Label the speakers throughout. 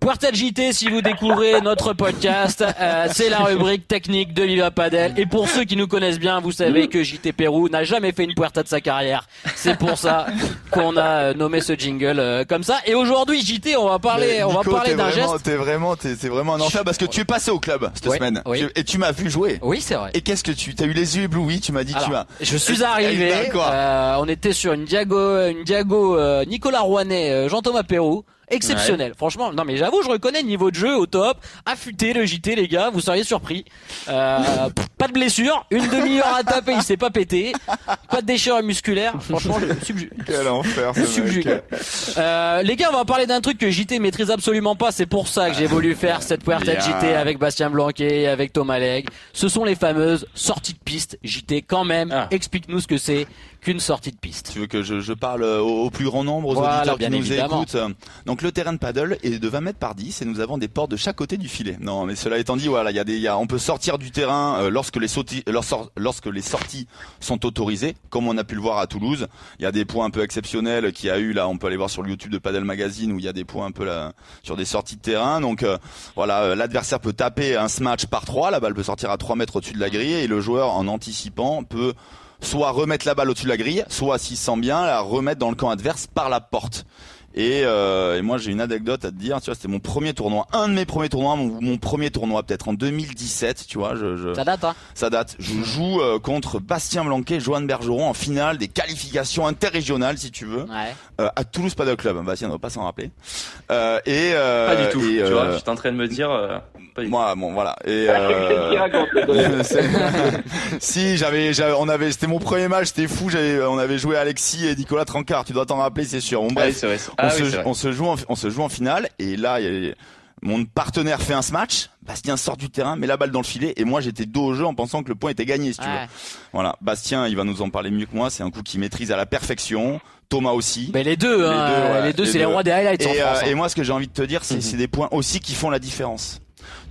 Speaker 1: Puerta JT, si vous découvrez notre podcast, euh, c'est la rubrique technique de Viva Padel. Et pour ceux qui nous connaissent bien, vous savez que JT Pérou n'a jamais fait une Puerta de sa carrière. C'est pour ça qu'on a euh, nommé ce jingle euh, comme ça. Et aujourd'hui, JT, on va parler, on va parler d'un geste.
Speaker 2: T'es vraiment, t'es vraiment un enfer parce que tu es passé au club cette semaine et tu m'as vu jouer.
Speaker 1: Oui, c'est vrai.
Speaker 2: Et qu'est-ce que tu, t'as eu les yeux éblouis Tu m'as dit tu as.
Speaker 1: Je suis arrivé. on était sur une Diago, une Diago Nicolas Rouanet, Jean-Thomas Pérou exceptionnel. Franchement, non mais j'avoue, je reconnais le niveau de jeu au top. Affûté le JT les gars, vous seriez surpris. Euh, pas de blessure, une demi-heure à taper, il s'est pas pété. Pas de déchirure musculaire. Franchement, je subjugue.
Speaker 2: Quel enfer.
Speaker 1: subjugue. Euh, les gars, on va parler d'un truc que JT maîtrise absolument pas. C'est pour ça que j'ai voulu faire cette puerta JT avec Bastien Blanquet, avec Thomas Leg. Ce sont les fameuses sorties de piste JT. Quand même, ah. explique-nous ce que c'est qu'une sortie de piste.
Speaker 2: Tu veux que je, je parle au, plus grand nombre aux auditeurs qui nous écoutent Donc le terrain de paddle est de 20 mètres par 10 et nous avons des portes de chaque côté du filet. Non, mais cela étant dit, voilà, il y a des, y a, on peut sortir du terrain euh, lorsque les sorties, lorsque les sorties sont autorisées, comme on a pu le voir à Toulouse. Il y a des points un peu exceptionnels qui a eu là, on peut aller voir sur le YouTube de Paddle Magazine où il y a des points un peu là sur des sorties de terrain. Donc euh, voilà, euh, l'adversaire peut taper un smash par 3, la balle peut sortir à 3 mètres au-dessus de la grille et le joueur en anticipant peut soit remettre la balle au-dessus de la grille, soit s'il sent bien, la remettre dans le camp adverse par la porte. Et, euh, et, moi j'ai une anecdote à te dire, tu vois, c'était mon premier tournoi, un de mes premiers tournois, mon, premier tournoi peut-être en 2017, tu vois. Je, je,
Speaker 1: ça date, hein
Speaker 2: Ça date. Je joue euh, contre Bastien Blanquet, et Joanne Bergeron en finale des qualifications interrégionales, si tu veux, ouais. euh, à Toulouse Paddle Club. Bastien ne va pas s'en rappeler. Euh, et
Speaker 3: pas du tout. tu vois, je suis en train de me dire. Pas du
Speaker 2: moi, bon, voilà. Et euh, si j'avais, on avait, c'était mon premier match, c'était fou. J'avais, on avait joué Alexis et Nicolas Trancard. Tu dois t'en rappeler, c'est sûr. Bon, bref, ah on, se, joue en, on se joue en finale et là mon partenaire fait un smash, Bastien sort du terrain, met la balle dans le filet et moi j'étais dos au jeu en pensant que le point était gagné si tu veux. Voilà, Bastien, il va nous en parler mieux que moi, c'est un coup qu'il maîtrise à la perfection. Thomas aussi.
Speaker 1: Mais les deux, les hein, deux, c'est les rois des highlights.
Speaker 2: Et,
Speaker 1: euh,
Speaker 2: et moi, ce que j'ai envie de te dire, c'est mhm. des points aussi qui font la différence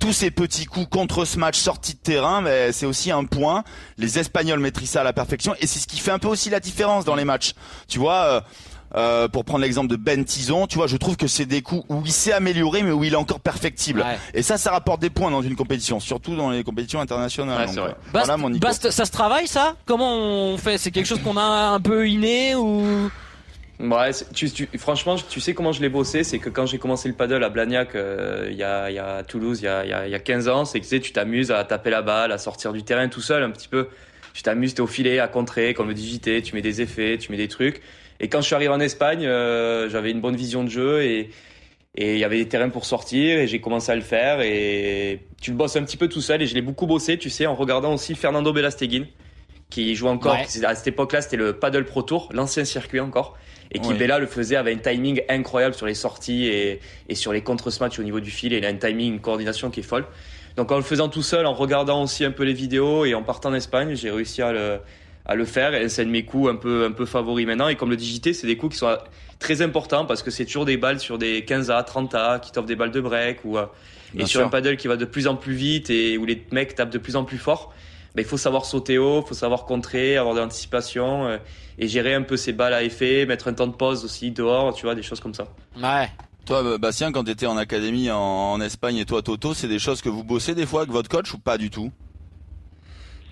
Speaker 2: tous ces petits coups contre ce match sorti de terrain, mais c'est aussi un point. Les Espagnols maîtrisent ça à la perfection et c'est ce qui fait un peu aussi la différence dans les matchs. Tu vois. Euh, euh, pour prendre l'exemple de Ben Tison, tu vois, je trouve que c'est des coups où il s'est amélioré, mais où il est encore perfectible. Et ça, ça rapporte des points dans une compétition, surtout dans les compétitions internationales.
Speaker 1: Ouais, donc, Bast, ça se travaille, ça? Comment on fait? C'est quelque chose qu'on a un peu inné ou?
Speaker 3: Ouais, tu, tu, franchement, tu sais comment je l'ai bossé, c'est que quand j'ai commencé le paddle à Blagnac, euh, il y, a, y a Toulouse, il y a, y a 15 ans, c'est que tu sais, tu t'amuses à taper la balle, à sortir du terrain tout seul un petit peu. Tu t'amuses, t'es au filet, à contrer, comme le digité, tu mets des effets, tu mets des trucs. Et quand je suis arrivé en Espagne, euh, j'avais une bonne vision de jeu et et il y avait des terrains pour sortir et j'ai commencé à le faire et tu le bosses un petit peu tout seul et je l'ai beaucoup bossé, tu sais, en regardant aussi Fernando Belasteguin qui joue encore. À cette époque-là, c'était le Paddle Pro Tour, l'ancien circuit encore. Et qui, Bella le faisait avec un timing incroyable sur les sorties et, et sur les contre-smatchs au niveau du fil. Et il a un timing, une coordination qui est folle. Donc en le faisant tout seul, en regardant aussi un peu les vidéos et en partant en Espagne, j'ai réussi à le, à le faire. Et c'est un de mes coups un peu, un peu favoris maintenant. Et comme le digité, c'est des coups qui sont très importants parce que c'est toujours des balles sur des 15A, 30A qui t'offrent des balles de break ou, euh, et sur un paddle qui va de plus en plus vite et où les mecs tapent de plus en plus fort il faut savoir sauter haut, il faut savoir contrer, avoir de l'anticipation euh, et gérer un peu ses balles à effet, mettre un temps de pause aussi dehors, tu vois, des choses comme ça.
Speaker 1: Ouais.
Speaker 2: Toi, Bastien, quand tu étais en académie en, Espagne et toi, Toto, c'est des choses que vous bossez des fois avec votre coach ou pas du tout?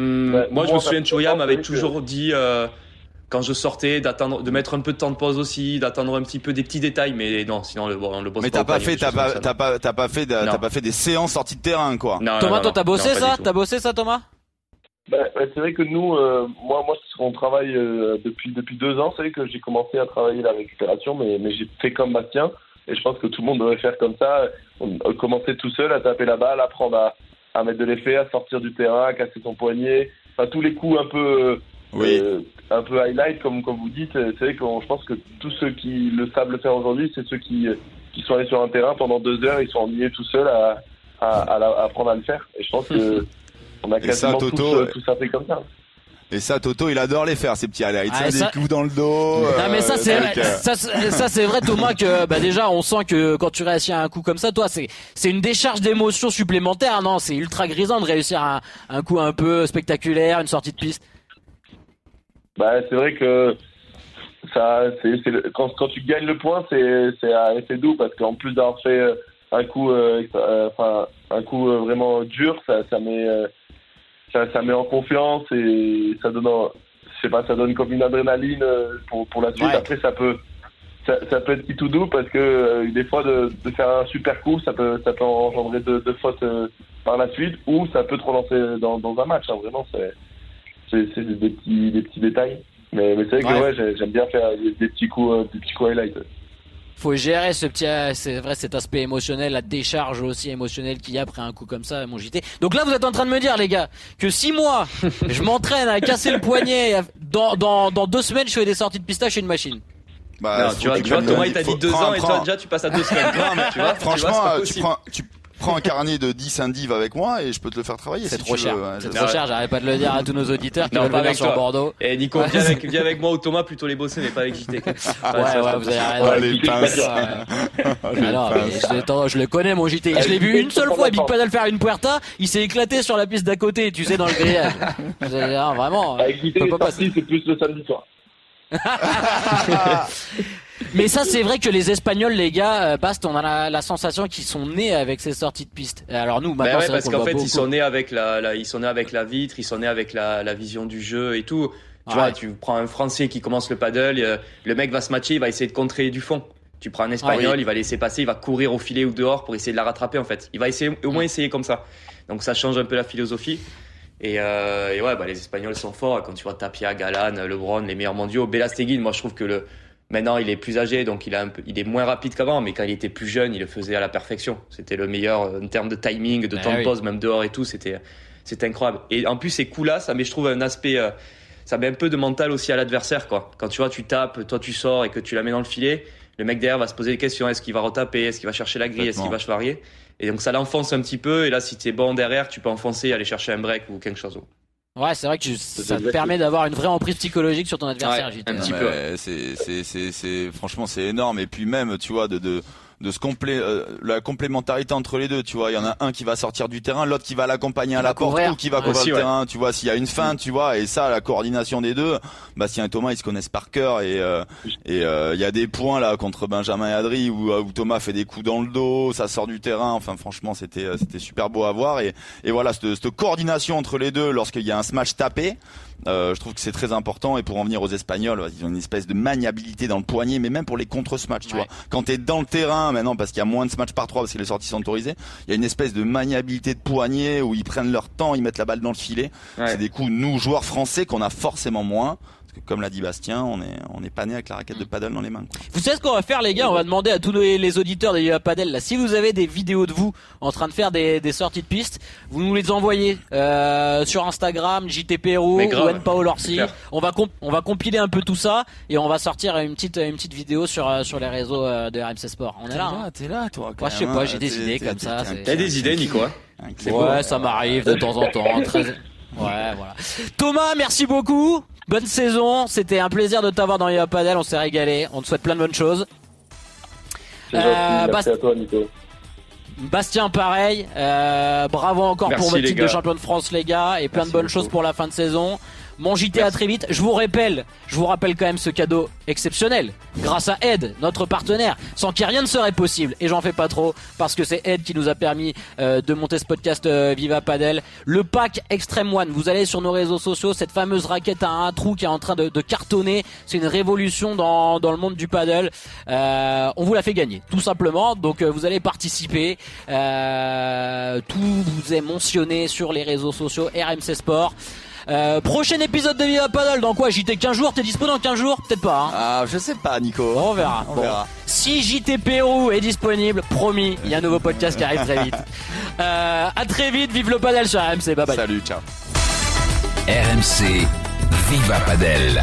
Speaker 3: Hum, Moi, je me souviens, Chouya m'avait toujours dit, euh, quand je sortais, d'attendre, de mettre un peu de temps de pause aussi, d'attendre un petit peu des petits détails, mais non, sinon le, on le bosse
Speaker 2: mais
Speaker 3: pas.
Speaker 2: Mais t'as pas fait, t'as pas, t'as pas, t'as pas fait, t'as pas fait des séances sorties de terrain, quoi.
Speaker 1: Thomas, toi, t'as bossé ça T'as bossé ça, Thomas
Speaker 4: bah, bah, c'est vrai que nous, euh, moi, moi, on travaille euh, depuis depuis deux ans. C'est vrai que j'ai commencé à travailler la récupération, mais mais j'ai fait comme Bastien, et je pense que tout le monde devrait faire comme ça. On, commencer tout seul à taper la balle, apprendre à, à mettre de l'effet, à sortir du terrain, à casser son poignet, enfin tous les coups un peu un peu highlight, comme, comme vous dites. C'est vrai que je pense que tous ceux qui le savent le faire aujourd'hui, c'est ceux qui, qui sont allés sur un terrain pendant deux heures, ils sont ennuyés tout seuls à, à, à, apprendre à le faire. Et je pense que on a quasiment ça, tous, tous fait comme ça.
Speaker 2: Et ça, Toto, il adore les faire, ces petits highlights. Ah, des coups dans le dos.
Speaker 1: Non, mais ça, c'est vrai, ça, ça c'est vrai, Thomas, que bah, déjà, on sent que quand tu réussis à un coup comme ça, toi, c'est c'est une décharge d'émotions supplémentaires. Non, c'est ultra grisant de réussir un, un coup un peu spectaculaire, une sortie de piste.
Speaker 4: Bah, c'est vrai que ça, c'est quand, quand tu gagnes le point, c'est c'est doux parce qu'en plus d'avoir fait euh, un coup, euh, enfin un coup euh, vraiment dur, ça, ça met ça, ça, met en confiance et ça donne, je sais pas, ça donne comme une adrénaline euh, pour, pour la suite. Après, ça peut, ça, ça, peut être tout doux parce que euh, des fois, de, de, faire un super coup, ça peut, ça peut engendrer deux, de fautes euh, par la suite ou ça peut te relancer dans, dans un match. Hein. Vraiment, c'est, c'est, des petits, des petits détails. Mais, mais c'est vrai que ouais, j'aime bien faire des petits coups, des petits coups highlights
Speaker 1: faut gérer ce petit, c'est vrai, cet aspect émotionnel, la décharge aussi émotionnelle qu'il y a après un coup comme ça, mon JT. Donc là, vous êtes en train de me dire, les gars, que si moi, je m'entraîne à casser le poignet, dans, dans, dans deux semaines, je fais des sorties de pistache et une machine.
Speaker 3: Bah, tu vois, tu vois, Thomas, il t'a dit deux ans et toi, déjà, tu passes à deux semaines.
Speaker 2: tu vois, franchement, tu, prends, tu, prends un carnet de 10 indives avec moi et je peux te le faire travailler.
Speaker 1: C'est trop, cher. C'est trop cher. J'arrête pas de le dire à tous nos auditeurs qui veulent venir sur Bordeaux.
Speaker 3: Et eh, Nico, viens avec, viens avec moi ou Thomas plutôt les bosser, mais pas avec JT.
Speaker 1: ouais, ouais, vous avez raison.
Speaker 2: Les pinces.
Speaker 1: Alors, je, je le connais, mon JT. Je l'ai vu une seule fois, Big Paddle faire une puerta. Il s'est éclaté sur la piste d'à côté, tu sais, dans le grillage. Vraiment.
Speaker 4: Avec JT, c'est plus le samedi soir.
Speaker 1: Mais ça, c'est vrai que les Espagnols, les gars, euh, Bast, on a la, sensation qu'ils sont nés avec ces sorties de piste. Alors nous, maintenant,
Speaker 3: bah ouais, parce qu'en fait, ils sont nés avec la, ils sont nés avec la vitre, ils sont nés avec la, la vision du jeu et tout. Tu vois, tu prends un Français qui commence le paddle, euh, le mec va se matcher, il va essayer de contrer du fond. Tu prends un Espagnol, il va laisser passer, il va courir au filet ou dehors pour essayer de la rattraper en fait. Il va essayer, au moins essayer comme ça. Donc ça change un peu la philosophie. Et, euh, et ouais, bah, les Espagnols sont forts. Quand tu vois Tapia, Galan, LeBron, les meilleurs mondiaux, Belasteguin, moi je trouve que le, Maintenant, il est plus âgé, donc il, a un peu, il est moins rapide qu'avant, mais quand il était plus jeune, il le faisait à la perfection. C'était le meilleur euh, en termes de timing, de ah temps de pause, même dehors et tout. C'était, c'était incroyable. Et en plus, ces coups-là, ça met, je trouve, un aspect, euh, ça met un peu de mental aussi à l'adversaire, quoi. Quand tu vois, tu tapes, toi tu sors et que tu la mets dans le filet, le mec derrière va se poser des questions. Est-ce qu'il va retaper? Est-ce qu'il va chercher la grille? Est-ce qu'il va varier? Et donc, ça l'enfonce un petit peu. Et là, si tu es bon derrière, tu peux enfoncer et aller chercher un break ou quelque chose.
Speaker 1: Ouais, c'est vrai que ça te permet d'avoir une vraie emprise psychologique sur ton adversaire.
Speaker 2: un petit peu. C'est, c'est, c'est, franchement, c'est énorme. Et puis même, tu vois, de, de de se complé euh, la complémentarité entre les deux tu vois. Il y en a un qui va sortir du terrain l'autre qui va l'accompagner à la porte ou qui va couvrir le terrain tu vois. S'il y a une fin tu vois. Et ça la coordination des deux Bastien et Thomas ils se connaissent par cœur. Et euh, et euh, il y a des points là contre Benjamin et Adri où, où, Thomas fait des coups dans le dos ça sort du terrain. Enfin franchement c'était c'était super beau à voir. Et et voilà cette, cette coordination entre les deux lorsqu'il y a un smash tapé euh, je trouve que c'est très important. Et pour en venir aux Espagnols, ils ont une espèce de maniabilité dans le poignet, mais même pour les contre-smash, tu vois. Quand t'es dans le terrain maintenant, parce qu'il y a moins de smash par trois parce que les sorties sont autorisées, il y a une espèce de maniabilité de poignet où ils prennent leur temps, ils mettent la balle dans le filet. C'est des coups nous joueurs français qu'on a forcément moins comme l'a dit Bastien, on est on est pas né avec la raquette de paddle dans les mains.
Speaker 1: Vous savez ce qu'on va faire les gars? On va demander à tous les, auditeurs de paddle là, si vous avez des vidéos de vous en train de faire des, des sorties de piste, vous nous les envoyez euh, sur Instagram, JTPRO ou Paul Orsi. On va on va compiler un peu tout ça et on va sortir une petite une petite vidéo sur euh, sur les réseaux euh, de RMC Sport. On est là.
Speaker 2: Hein. T'es là, toi.
Speaker 1: Moi, je sais pas, j'ai des idées comme ça.
Speaker 3: T'as des idées, Nico hein
Speaker 1: Ouais, ça m'arrive de temps en temps. Très... Ouais, voilà. Thomas, merci beaucoup. Bonne saison. C'était un plaisir de t'avoir dans les Padel. On s'est régalé. On te souhaite plein de bonnes choses.
Speaker 4: Euh, merci à toi, Nico.
Speaker 1: Bastien, pareil. Euh, bravo encore pour votre titre de champion de France, les gars, et plein de bonnes choses pour la fin de saison. Mon JT à très vite. Je vous rappelle, je vous rappelle quand même ce cadeau exceptionnel. Grâce à Ed, notre partenaire, sans qui rien ne serait possible. Et j'en fais pas trop parce que c'est Ed qui nous a permis euh, de monter ce podcast euh, Viva Padel. Le pack Extreme One. Vous allez sur nos réseaux sociaux, cette fameuse raquette à un trou qui est en train de, cartonner. C'est une révolution dans, dans le monde du paddle. Euh, on vous la fait gagner, tout simplement. Donc vous allez participer. tout vous est mentionné sur les réseaux sociaux RMC Sport. Euh, prochain épisode de Viva Paddle dans quoi JT 15 jours? T'es dispo dans 15 jours? Peut-être pas. Hein
Speaker 2: ah, je sais pas, Nico.
Speaker 1: on verra. On verra. Si JT Pérou est disponible, promis, il y a un nouveau podcast qui arrive très vite. Euh, à très vite, vive le paddle sur RMC. Bye bye.
Speaker 2: Salut, ciao.
Speaker 5: RMC Viva Padel.